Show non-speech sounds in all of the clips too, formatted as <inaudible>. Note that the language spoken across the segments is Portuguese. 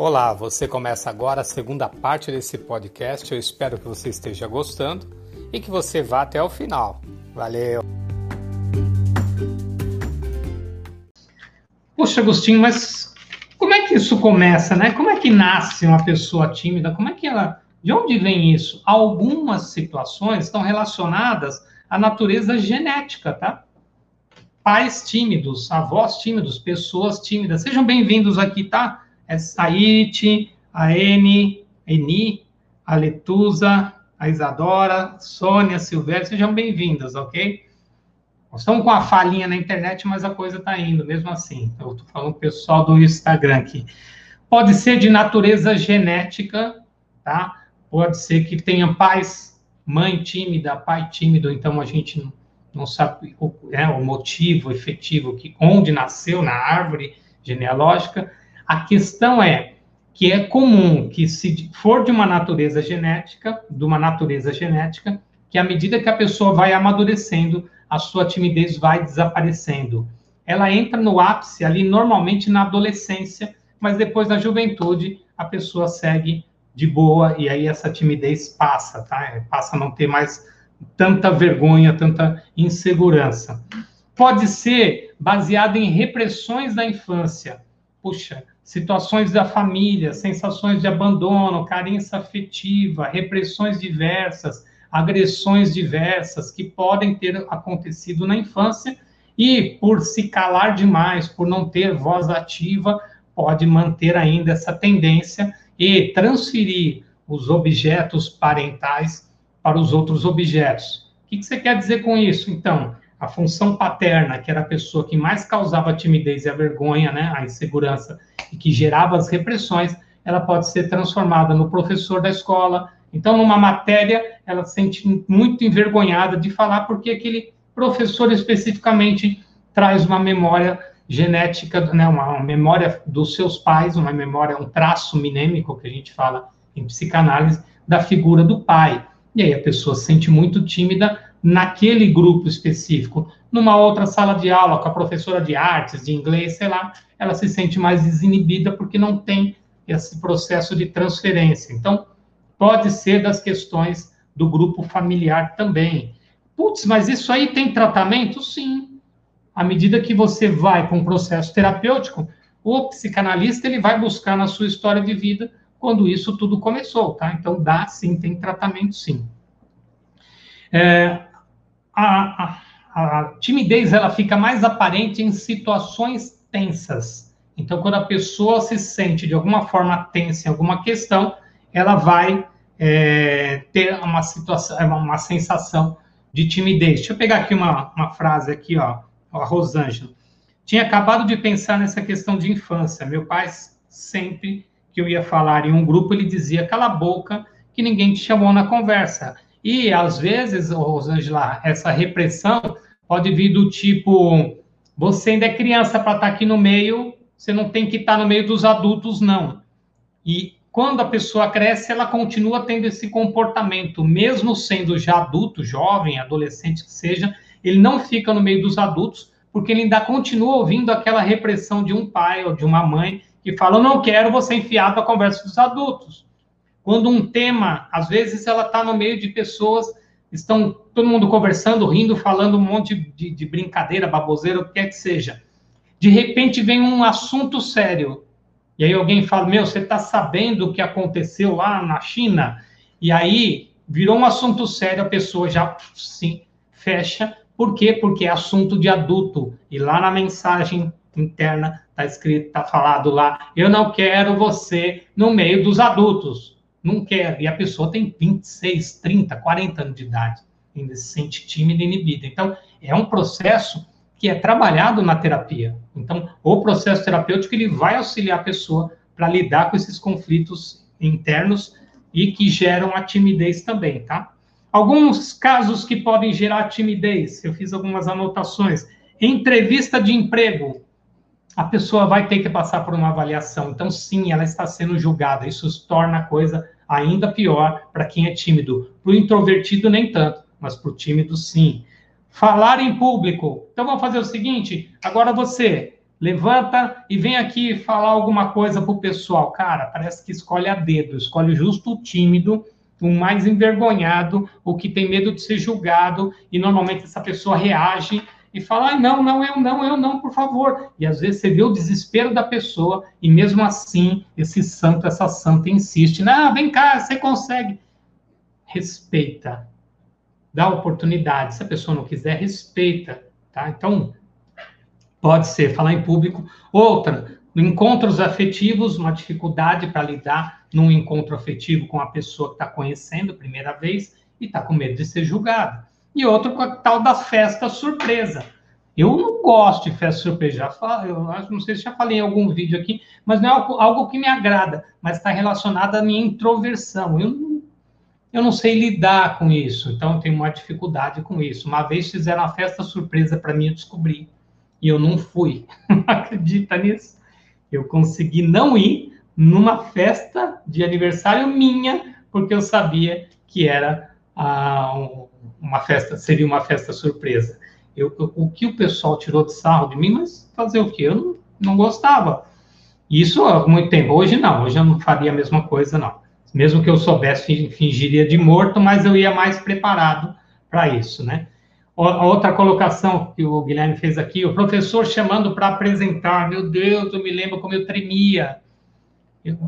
Olá, você começa agora a segunda parte desse podcast. Eu espero que você esteja gostando e que você vá até o final. Valeu! Poxa, Agostinho, mas como é que isso começa, né? Como é que nasce uma pessoa tímida? Como é que ela. De onde vem isso? Algumas situações estão relacionadas à natureza genética, tá? Pais tímidos, avós tímidos, pessoas tímidas. Sejam bem-vindos aqui, tá? É Saite, a Eni, Eni, a Letusa, a Isadora, Sônia, Silvério, sejam bem-vindas, ok? Nós estamos com a falinha na internet, mas a coisa está indo mesmo assim. Eu estou falando com o pessoal do Instagram aqui. Pode ser de natureza genética, tá? Pode ser que tenha pais, mãe tímida, pai tímido, então a gente não, sabe o, é, o motivo efetivo, que onde nasceu na árvore genealógica. A questão é que é comum que se for de uma natureza genética, de uma natureza genética, que à medida que a pessoa vai amadurecendo, a sua timidez vai desaparecendo. Ela entra no ápice ali normalmente na adolescência, mas depois na juventude a pessoa segue de boa e aí essa timidez passa, tá? Passa a não ter mais tanta vergonha, tanta insegurança. Pode ser baseado em repressões da infância. Puxa, situações da família, sensações de abandono, carência afetiva, repressões diversas, agressões diversas que podem ter acontecido na infância e por se calar demais, por não ter voz ativa, pode manter ainda essa tendência e transferir os objetos parentais para os outros objetos. O que você quer dizer com isso? Então, a função paterna, que era a pessoa que mais causava a timidez e a vergonha, né, a insegurança, e que gerava as repressões, ela pode ser transformada no professor da escola. Então, numa matéria, ela se sente muito envergonhada de falar porque aquele professor especificamente traz uma memória genética, né, uma, memória dos seus pais, uma memória, um traço minêmico que a gente fala em psicanálise da figura do pai. E aí a pessoa se sente muito tímida naquele grupo específico. Numa outra sala de aula, com a professora de artes, de inglês, sei lá, ela se sente mais desinibida porque não tem esse processo de transferência. Então, pode ser das questões do grupo familiar também. Putz, mas isso aí tem tratamento? Sim. À medida que você vai com um processo terapêutico, o psicanalista ele vai buscar na sua história de vida quando isso tudo começou, tá? Então, dá sim, tem tratamento sim. É, a, a, a timidez ela fica mais aparente em situações tensas. Então, quando a pessoa se sente de alguma forma tensa em alguma questão, ela vai é, ter uma situação, uma sensação de timidez. Deixa eu pegar aqui uma, uma frase aqui, ó, a Rosângela. Tinha acabado de pensar nessa questão de infância. Meu pai sempre que eu ia falar em um grupo, ele dizia: "Cala a boca, que ninguém te chamou na conversa". E, às vezes, Rosângela, essa repressão pode vir do tipo: você ainda é criança para estar tá aqui no meio, você não tem que estar tá no meio dos adultos, não. E quando a pessoa cresce, ela continua tendo esse comportamento, mesmo sendo já adulto, jovem, adolescente que seja, ele não fica no meio dos adultos, porque ele ainda continua ouvindo aquela repressão de um pai ou de uma mãe que fala: Eu não quero você enfiado na conversa dos adultos. Quando um tema, às vezes ela está no meio de pessoas, estão todo mundo conversando, rindo, falando um monte de, de brincadeira, baboseira, o que quer que seja. De repente vem um assunto sério. E aí alguém fala: Meu, você está sabendo o que aconteceu lá na China? E aí virou um assunto sério, a pessoa já se fecha. Por quê? Porque é assunto de adulto. E lá na mensagem interna está escrito, está falado lá: Eu não quero você no meio dos adultos não quer. E a pessoa tem 26, 30, 40 anos de idade, ainda se sente tímida e inibida. Então, é um processo que é trabalhado na terapia. Então, o processo terapêutico ele vai auxiliar a pessoa para lidar com esses conflitos internos e que geram a timidez também, tá? Alguns casos que podem gerar timidez, eu fiz algumas anotações. Entrevista de emprego, a pessoa vai ter que passar por uma avaliação. Então, sim, ela está sendo julgada. Isso torna a coisa ainda pior para quem é tímido. Para o introvertido, nem tanto, mas para o tímido, sim. Falar em público. Então, vamos fazer o seguinte: agora você levanta e vem aqui falar alguma coisa pro pessoal. Cara, parece que escolhe a dedo, escolhe justo o tímido, o mais envergonhado, o que tem medo de ser julgado, e normalmente essa pessoa reage e fala: ah, não, não, eu não, eu não, por favor. E às vezes você vê o desespero da pessoa, e mesmo assim, esse santo, essa santa insiste: não, vem cá, você consegue. Respeita, dá oportunidade. Se a pessoa não quiser, respeita, tá? Então, pode ser falar em público. Outra, encontros afetivos, uma dificuldade para lidar num encontro afetivo com a pessoa que está conhecendo primeira vez e está com medo de ser julgado e outro com a tal da festa surpresa. Eu não gosto de festa surpresa, já eu não sei se já falei em algum vídeo aqui, mas não é algo, algo que me agrada, mas está relacionado à minha introversão. Eu não, eu não sei lidar com isso, então eu tenho uma dificuldade com isso. Uma vez fizeram uma festa surpresa para mim, eu descobri, e eu não fui. <laughs> acredita nisso? Eu consegui não ir numa festa de aniversário minha, porque eu sabia que era ah, um, uma festa, seria uma festa surpresa. Eu, eu, o que o pessoal tirou de sarro de mim, mas fazer o quê? Eu não, não gostava. Isso há muito tempo. Hoje não, hoje eu não faria a mesma coisa, não. Mesmo que eu soubesse, fingiria de morto, mas eu ia mais preparado para isso, né? A outra colocação que o Guilherme fez aqui, o professor chamando para apresentar, meu Deus, eu me lembro como eu tremia. Eu,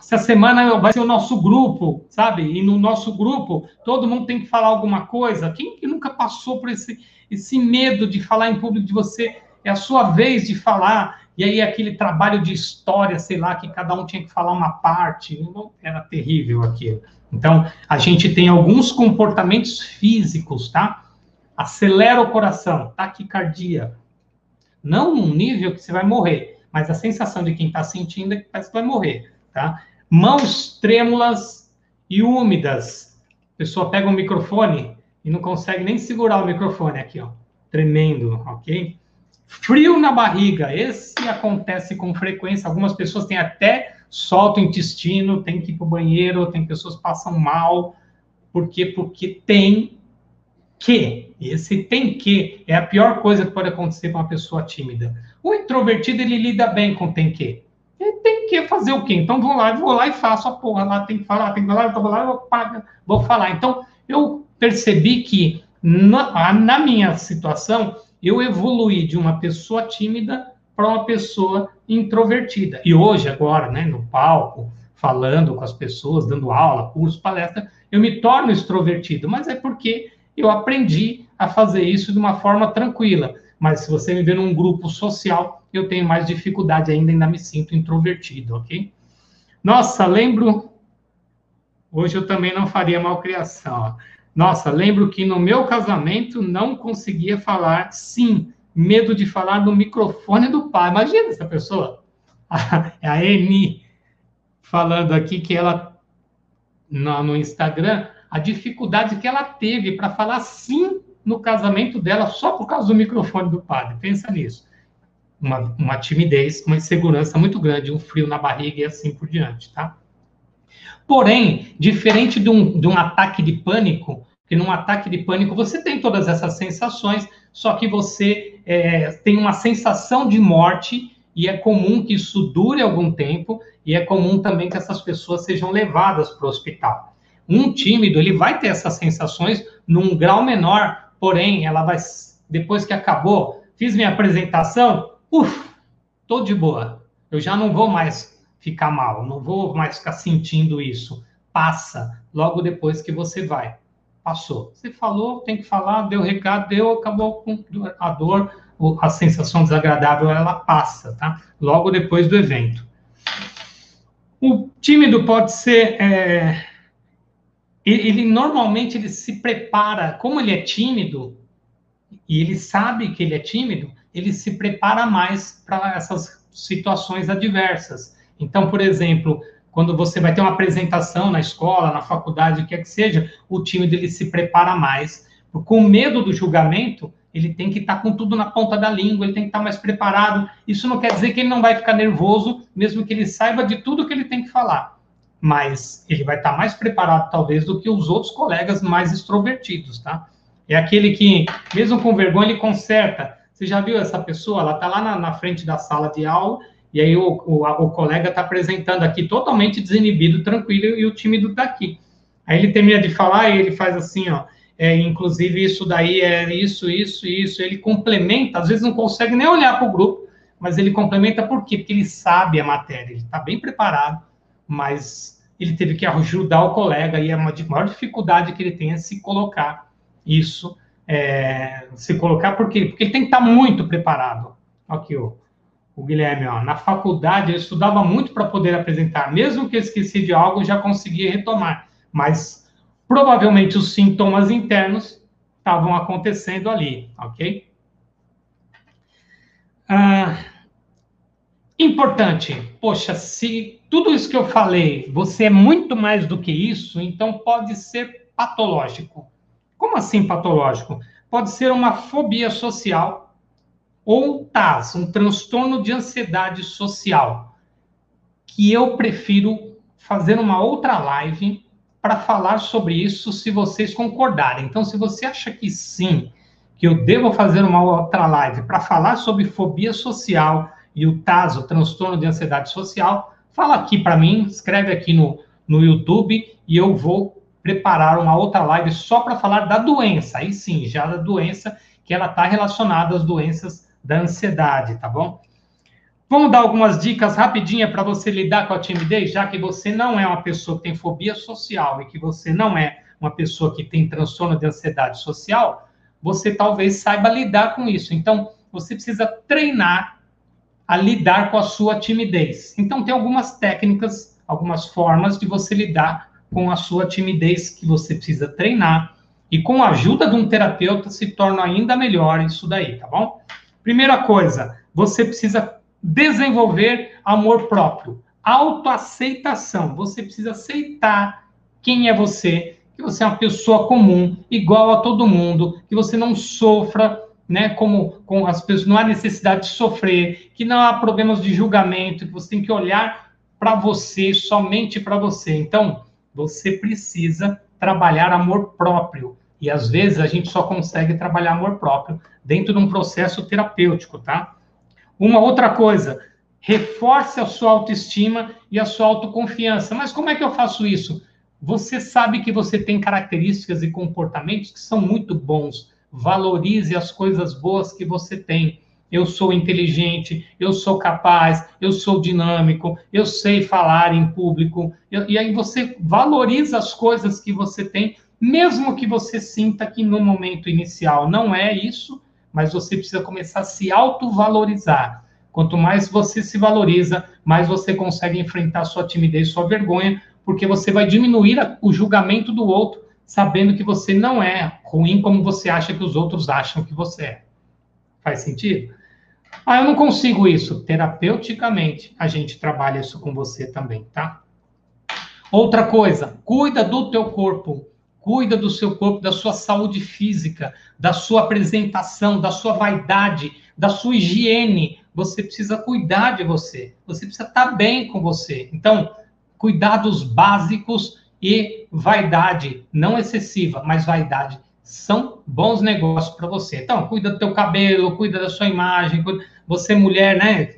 essa semana vai ser o nosso grupo, sabe? E no nosso grupo, todo mundo tem que falar alguma coisa. Quem que nunca passou por esse, esse medo de falar em público de você? É a sua vez de falar. E aí aquele trabalho de história, sei lá, que cada um tinha que falar uma parte. Era terrível aquilo. Então, a gente tem alguns comportamentos físicos, tá? Acelera o coração, taquicardia. Não num nível que você vai morrer, mas a sensação de quem está sentindo é que parece que vai morrer, tá? Mãos trêmulas e úmidas. A pessoa pega o um microfone e não consegue nem segurar o microfone aqui, ó. Tremendo, ok? Frio na barriga. Esse acontece com frequência. Algumas pessoas têm até solta o intestino, tem que ir para o banheiro, tem pessoas que passam mal. Por quê? Porque tem que. Esse tem que é a pior coisa que pode acontecer com uma pessoa tímida. O introvertido, ele lida bem com tem que tem que fazer o quê? Então vou lá, vou lá e faço a porra lá, tem que falar, tem que falar, então vou lá, vou, pagar, vou falar. Então eu percebi que na, na minha situação eu evoluí de uma pessoa tímida para uma pessoa introvertida. E hoje, agora, né, no palco, falando com as pessoas, dando aula, curso, palestra, eu me torno extrovertido, mas é porque eu aprendi a fazer isso de uma forma tranquila. Mas se você me vê num grupo social, eu tenho mais dificuldade ainda, ainda me sinto introvertido, ok? Nossa, lembro. Hoje eu também não faria malcriação. Nossa, lembro que no meu casamento não conseguia falar sim, medo de falar no microfone do pai. Imagina essa pessoa. <laughs> É a Eni falando aqui que ela no, no Instagram a dificuldade que ela teve para falar sim no casamento dela só por causa do microfone do padre. Pensa nisso uma, uma timidez, uma insegurança muito grande, um frio na barriga e assim por diante, tá? Porém, diferente de um, de um ataque de pânico, que num ataque de pânico você tem todas essas sensações, só que você é, tem uma sensação de morte e é comum que isso dure algum tempo e é comum também que essas pessoas sejam levadas para o hospital. Um tímido, ele vai ter essas sensações num grau menor, porém, ela vai, depois que acabou, fiz minha apresentação, Uf, tô de boa. Eu já não vou mais ficar mal, não vou mais ficar sentindo isso. Passa logo depois que você vai. Passou. Você falou, tem que falar, deu recado, deu, acabou com a dor, a sensação desagradável, ela passa, tá? Logo depois do evento. O tímido pode ser. É, ele normalmente ele se prepara, como ele é tímido, e ele sabe que ele é tímido, ele se prepara mais para essas situações adversas. Então, por exemplo, quando você vai ter uma apresentação na escola, na faculdade, o que é que seja, o time dele se prepara mais. Com medo do julgamento, ele tem que estar tá com tudo na ponta da língua, ele tem que estar tá mais preparado. Isso não quer dizer que ele não vai ficar nervoso, mesmo que ele saiba de tudo que ele tem que falar. Mas ele vai estar tá mais preparado, talvez, do que os outros colegas mais extrovertidos, tá? É aquele que, mesmo com vergonha, ele conserta Você já viu essa pessoa? Ela está lá na, na, frente da sala de aula e aí o, o, o colega está apresentando aqui totalmente desinibido, tranquilo, e o tímido está aqui. Aí ele termina de falar e ele faz assim, ó. É, inclusive, isso daí é isso, isso, isso. Ele complementa, às vezes não consegue nem olhar para o grupo, mas ele complementa por quê? Porque ele sabe a matéria, ele está bem preparado, mas ele teve que ajudar o colega e é uma maior dificuldade que ele tem é se colocar isso é, se colocar, por quê? Porque ele tem que estar muito preparado. Aqui, ó, o Guilherme, ó, na faculdade eu estudava muito para poder apresentar, mesmo que eu esqueci de algo, já conseguia retomar, mas provavelmente os sintomas internos estavam acontecendo ali, ok? Ah, importante, poxa, se tudo isso que eu falei, você é muito mais do que isso, então pode ser patológico. Como assim patológico? Pode ser uma fobia social ou TAS, um transtorno de ansiedade social, que eu prefiro fazer uma outra live para falar sobre isso, se vocês concordarem. Então, se você acha que sim, que eu devo fazer uma outra live para falar sobre fobia social e o TAS, o transtorno de ansiedade social, fala aqui para mim, escreve aqui no, no YouTube e eu vou preparar uma outra live só para falar da doença, aí sim, já da doença, que ela está relacionada às doenças da ansiedade, tá bom? Vamos dar algumas dicas rapidinha para você lidar com a timidez, já que você não é uma pessoa que tem fobia social e que você não é uma pessoa que tem transtorno de ansiedade social, você talvez saiba lidar com isso. Então, você precisa treinar a lidar com a sua timidez. Então, tem algumas técnicas, algumas formas de você lidar com a sua timidez que você precisa treinar. E com a ajuda de um terapeuta se torna ainda melhor isso daí, tá bom? Primeira coisa, você precisa desenvolver amor próprio, autoaceitação. Você precisa aceitar quem é você, que você é uma pessoa comum, igual a todo mundo, que você não sofra, né, como com as pessoas, não há necessidade de sofrer, que não há problemas de julgamento, que você tem que olhar para você, somente para você. Então, você precisa trabalhar amor próprio. E às vezes a gente só consegue trabalhar amor próprio dentro de um processo terapêutico, tá? Uma outra coisa, reforce a sua autoestima e a sua autoconfiança. Mas como é que eu faço isso? Você sabe que você tem características e comportamentos que são muito bons. Valorize as coisas boas que você tem eu sou inteligente, eu sou capaz, eu sou dinâmico, eu sei falar em público. E aí você valoriza as coisas que você tem, mesmo que você sinta que no momento inicial não é isso, mas você precisa começar a se autovalorizar. Quanto mais você se valoriza, mais você consegue enfrentar sua timidez, sua vergonha, porque você vai diminuir o julgamento do outro, sabendo que você não é ruim como você acha que os outros acham que você é. Faz sentido? Ah, eu não consigo isso. Terapeuticamente, a gente trabalha isso com você também, tá? Outra coisa, cuida do teu corpo. Cuida do seu corpo, da sua saúde física, da sua apresentação, da sua vaidade, da sua higiene. Você precisa cuidar de você. Você precisa estar bem com você. Então, cuidados básicos e vaidade, não excessiva, mas vaidade são bons negócios para você. Então, cuida do teu cabelo, cuida da sua imagem, cuida... você mulher, né?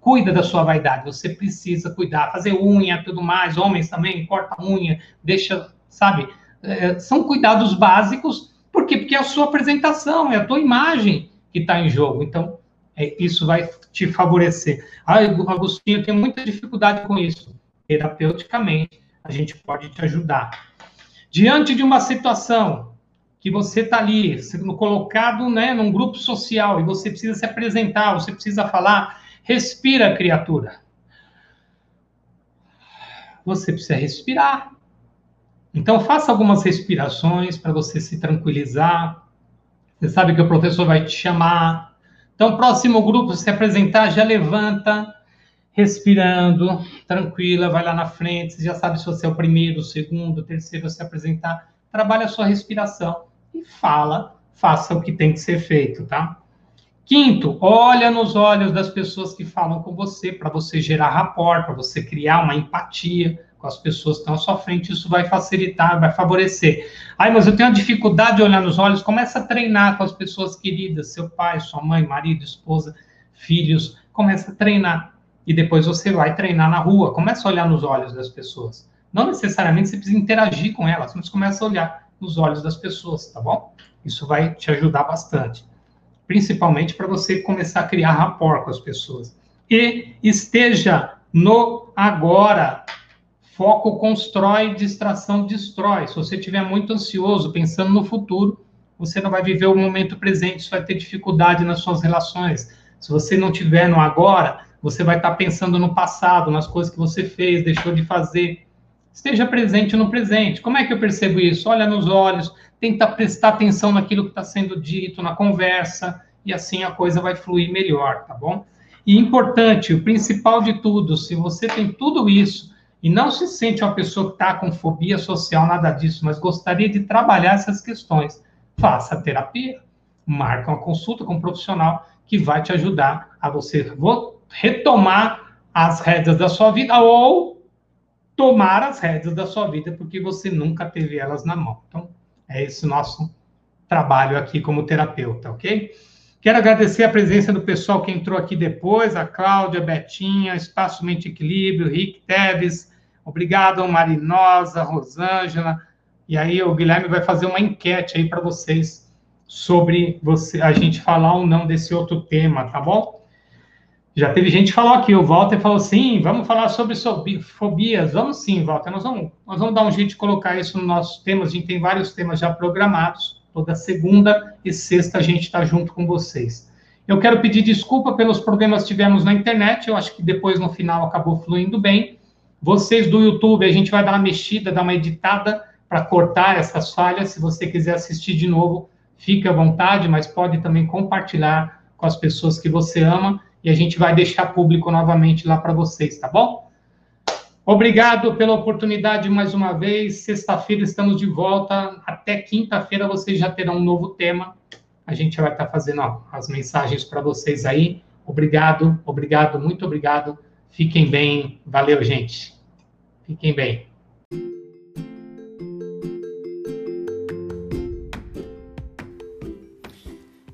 Cuida da sua vaidade, você precisa cuidar, fazer unha, tudo mais, homens também, corta unha, deixa, sabe? É, são cuidados básicos, por quê? Porque é a sua apresentação, é a tua imagem que está em jogo. Então, é, isso vai te favorecer. Ah, Agostinho, eu tenho muita dificuldade com isso. Terapeuticamente, a gente pode te ajudar. Diante de uma situação que você está ali sendo colocado né, num grupo social e você precisa se apresentar, você precisa falar, respira, criatura. Você precisa respirar. Então, faça algumas respirações para você se tranquilizar. Você sabe que o professor vai te chamar. Então, próximo grupo, se apresentar, já levanta, respirando, tranquila, vai lá na frente. Você já sabe se você é o primeiro, o segundo, o terceiro a se apresentar. Trabalha a sua respiração e fala, faça o que tem que ser feito, tá? Quinto, olha nos olhos das pessoas que falam com você, para você gerar rapport, para você criar uma empatia, com as pessoas que estão à sua frente, isso vai facilitar, vai favorecer. Ai, mas eu tenho dificuldade de olhar nos olhos, começa a treinar com as pessoas queridas, seu pai, sua mãe, marido, esposa, filhos, começa a treinar. E depois você vai treinar na rua, começa a olhar nos olhos das pessoas. Não necessariamente você precisa interagir com elas, mas começa a olhar nos olhos das pessoas, tá bom? Isso vai te ajudar bastante. Principalmente para você começar a criar rapport com as pessoas. E esteja no agora. Foco constrói, distração destrói. Se você estiver muito ansioso, pensando no futuro, você não vai viver o momento presente, você vai ter dificuldade nas suas relações. Se você não tiver no agora, você vai estar pensando no passado, nas coisas que você fez, deixou de fazer. Esteja presente no presente. Como é que eu percebo isso? Olha nos olhos, tenta prestar atenção naquilo que está sendo dito, na conversa, e assim a coisa vai fluir melhor, tá bom? E importante, o principal de tudo, se você tem tudo isso e não se sente uma pessoa que está com fobia social, nada disso, mas gostaria de trabalhar essas questões, faça a terapia, marca uma consulta com um profissional que vai te ajudar a você retomar as rédeas da sua vida ou tomar as rédeas da sua vida porque você nunca teve elas na mão. Então, é esse o nosso trabalho aqui como terapeuta, ok? Quero agradecer a presença do pessoal que entrou aqui depois, a Cláudia, a Betinha, Espaço Mente Equilíbrio, Rick Teves, obrigado, Marinosa, Rosângela, e aí o Guilherme vai fazer uma enquete aí para vocês sobre você, a gente falar ou não desse outro tema, tá bom? Já teve gente que falou aqui, o Walter falou sim, vamos falar sobre fobias, vamos sim, Walter, nós vamos, nós vamos dar um jeito de colocar isso nos nossos temas, a gente tem vários temas já programados, Toda segunda e sexta a gente está junto com vocês. Eu quero pedir desculpa pelos problemas que tivemos na internet. Eu acho que depois, no final, acabou fluindo bem. Vocês do YouTube, a gente vai dar uma mexida, dar uma editada para cortar essas falhas. Se você quiser assistir de novo, fique à vontade, mas pode também compartilhar com as pessoas que você ama e a gente vai deixar público novamente lá para vocês, tá bom? Obrigado pela oportunidade mais uma vez. Sexta-feira estamos de volta. Até quinta-feira vocês já terão um novo tema. A gente vai estar fazendo ó, as mensagens para vocês aí. Obrigado, obrigado, muito obrigado. Fiquem bem. Valeu, gente. Fiquem bem.